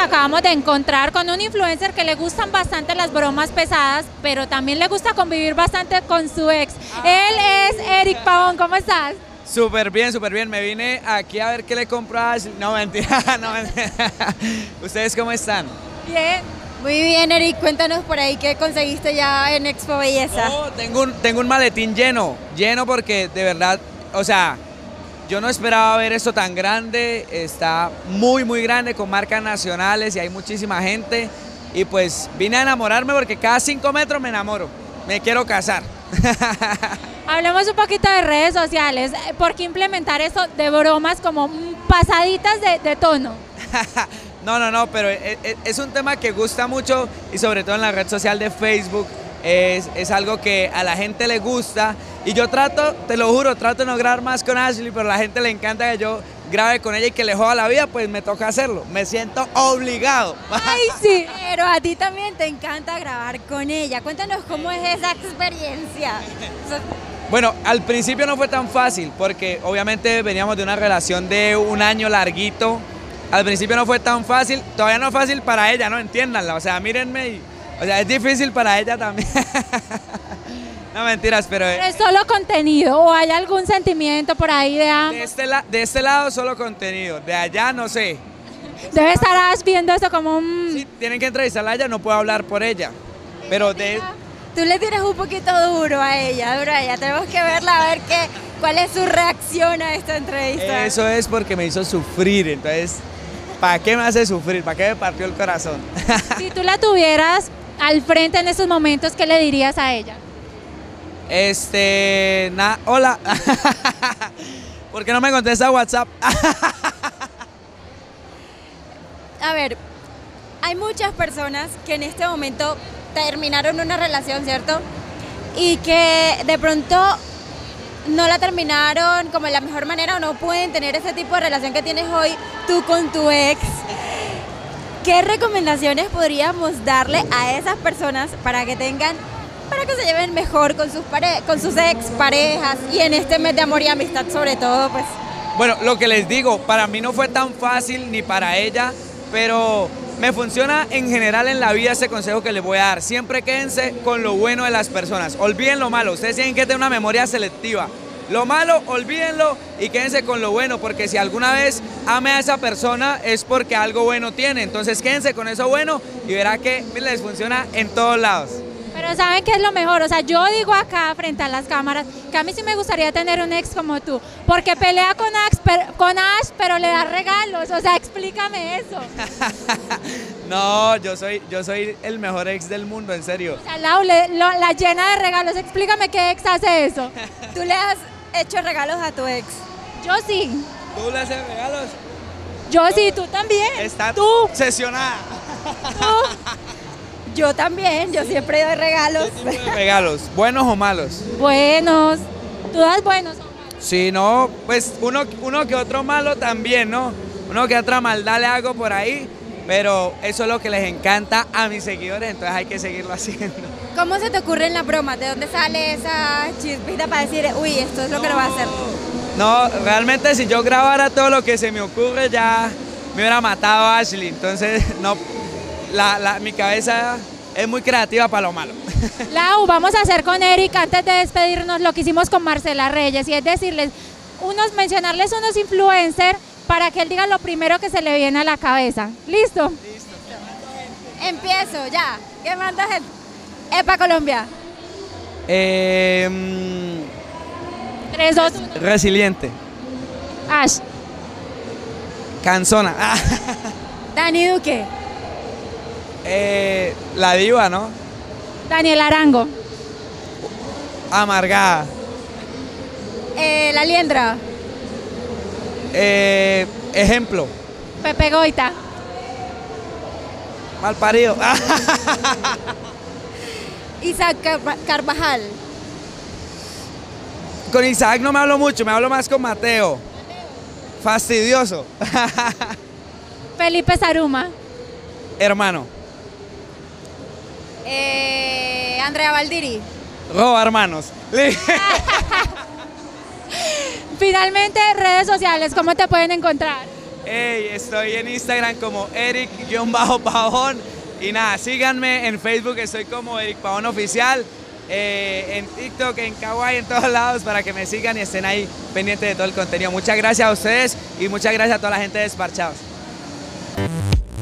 acabamos de encontrar con un influencer que le gustan bastante las bromas pesadas, pero también le gusta convivir bastante con su ex. Él es Eric Pavón, ¿cómo estás? Súper bien, súper bien. Me vine aquí a ver qué le compro a Ashley. No, mentira, no mentira. ¿Ustedes cómo están? Bien. Muy bien, Eric. Cuéntanos por ahí qué conseguiste ya en Expo Belleza. Oh, tengo, un, tengo un maletín lleno, lleno porque de verdad, o sea, yo no esperaba ver esto tan grande. Está muy, muy grande con marcas nacionales y hay muchísima gente. Y pues vine a enamorarme porque cada cinco metros me enamoro. Me quiero casar. Hablemos un poquito de redes sociales. ¿Por qué implementar eso de bromas como pasaditas de, de tono? no, no, no, pero es, es, un tema que gusta mucho y sobre todo en la red social de Facebook. Es, es, algo que a la gente le gusta y yo trato, te lo juro, trato de no grabar más con Ashley, pero a la gente le encanta que yo grabe con ella y que le joda la vida, pues me toca hacerlo. Me siento obligado. Ay, sí. Pero a ti también te encanta grabar con ella. Cuéntanos cómo es esa experiencia. Bueno, al principio no fue tan fácil porque obviamente veníamos de una relación de un año larguito. Al principio no fue tan fácil, todavía no es fácil para ella, ¿no? Entiéndanla, o sea, mírenme y, o sea, es difícil para ella también. no mentiras, pero... ¿Es solo contenido o hay algún sentimiento por ahí de ambos? De este, de este lado solo contenido, de allá no sé. Debe estar viendo esto como un... Sí, tienen que entrevistarla a ella, no puedo hablar por ella. Pero de... Tú le tienes un poquito duro a ella, duro a ella. Tenemos que verla a ver qué, cuál es su reacción a esta entrevista. Eso es porque me hizo sufrir, entonces, ¿para qué me hace sufrir? ¿Para qué me partió el corazón? si tú la tuvieras al frente en esos momentos, ¿qué le dirías a ella? Este, na, hola. ¿Por qué no me contesta WhatsApp? a ver, hay muchas personas que en este momento terminaron una relación, ¿cierto? Y que de pronto no la terminaron como de la mejor manera o no pueden tener ese tipo de relación que tienes hoy tú con tu ex. ¿Qué recomendaciones podríamos darle a esas personas para que tengan, para que se lleven mejor con sus, pare con sus ex parejas y en este mes de amor y amistad sobre todo, pues? Bueno, lo que les digo, para mí no fue tan fácil ni para ella, pero me funciona en general en la vida ese consejo que les voy a dar. Siempre quédense con lo bueno de las personas. Olviden lo malo. Ustedes tienen que tener una memoria selectiva. Lo malo, olvídenlo y quédense con lo bueno, porque si alguna vez ame a esa persona es porque algo bueno tiene. Entonces quédense con eso bueno y verá que les funciona en todos lados. Pero ¿saben qué es lo mejor? O sea, yo digo acá frente a las cámaras que a mí sí me gustaría tener un ex como tú, porque pelea con Ash, pero, con Ash, pero le da regalos. O sea, explícame eso. no, yo soy, yo soy el mejor ex del mundo, en serio. O sea, Lau, la llena de regalos. Explícame qué ex hace eso. ¿Tú le has hecho regalos a tu ex? Yo sí. ¿Tú le haces regalos? Yo sí, tú también. Está tú. obsesionada. ¿Tú? Yo también, yo siempre doy regalos. regalos? ¿Buenos o malos? Buenos. ¿Tú das buenos o malos? Sí, no, pues uno, uno que otro malo también, ¿no? Uno que otra maldad le hago por ahí, pero eso es lo que les encanta a mis seguidores, entonces hay que seguirlo haciendo. ¿Cómo se te ocurre en la broma? ¿De dónde sale esa chispita para decir, uy, esto es lo que lo va a hacer? No, realmente si yo grabara todo lo que se me ocurre ya me hubiera matado a Ashley, entonces no, la, mi cabeza es muy creativa para lo malo. Lau, vamos a hacer con Eric antes de despedirnos lo que hicimos con Marcela Reyes y es decirles, unos, mencionarles unos influencers para que él diga lo primero que se le viene a la cabeza. ¿Listo? Listo. Empiezo, ya. ¿Qué manda gente? Epa Colombia. Eh, 3, 2, Resiliente. Ash. Canzona. Dani Duque. Eh, la diva, ¿no? Daniel Arango. Amargada. Eh, la liendra. Eh, ejemplo. Pepe Goita. Mal parido. Isaac Carvajal. Con Isaac no me hablo mucho, me hablo más con Mateo. Fastidioso. Felipe Saruma. Hermano. Eh, Andrea Valdiri. Roba, hermanos. Finalmente, redes sociales, ¿cómo te pueden encontrar? Hey, estoy en Instagram como Eric-Pavón. Y nada, síganme en Facebook, estoy como Eric Pavón Oficial. Eh, en TikTok, en Kawaii, en todos lados para que me sigan y estén ahí pendientes de todo el contenido. Muchas gracias a ustedes y muchas gracias a toda la gente de Desparchados.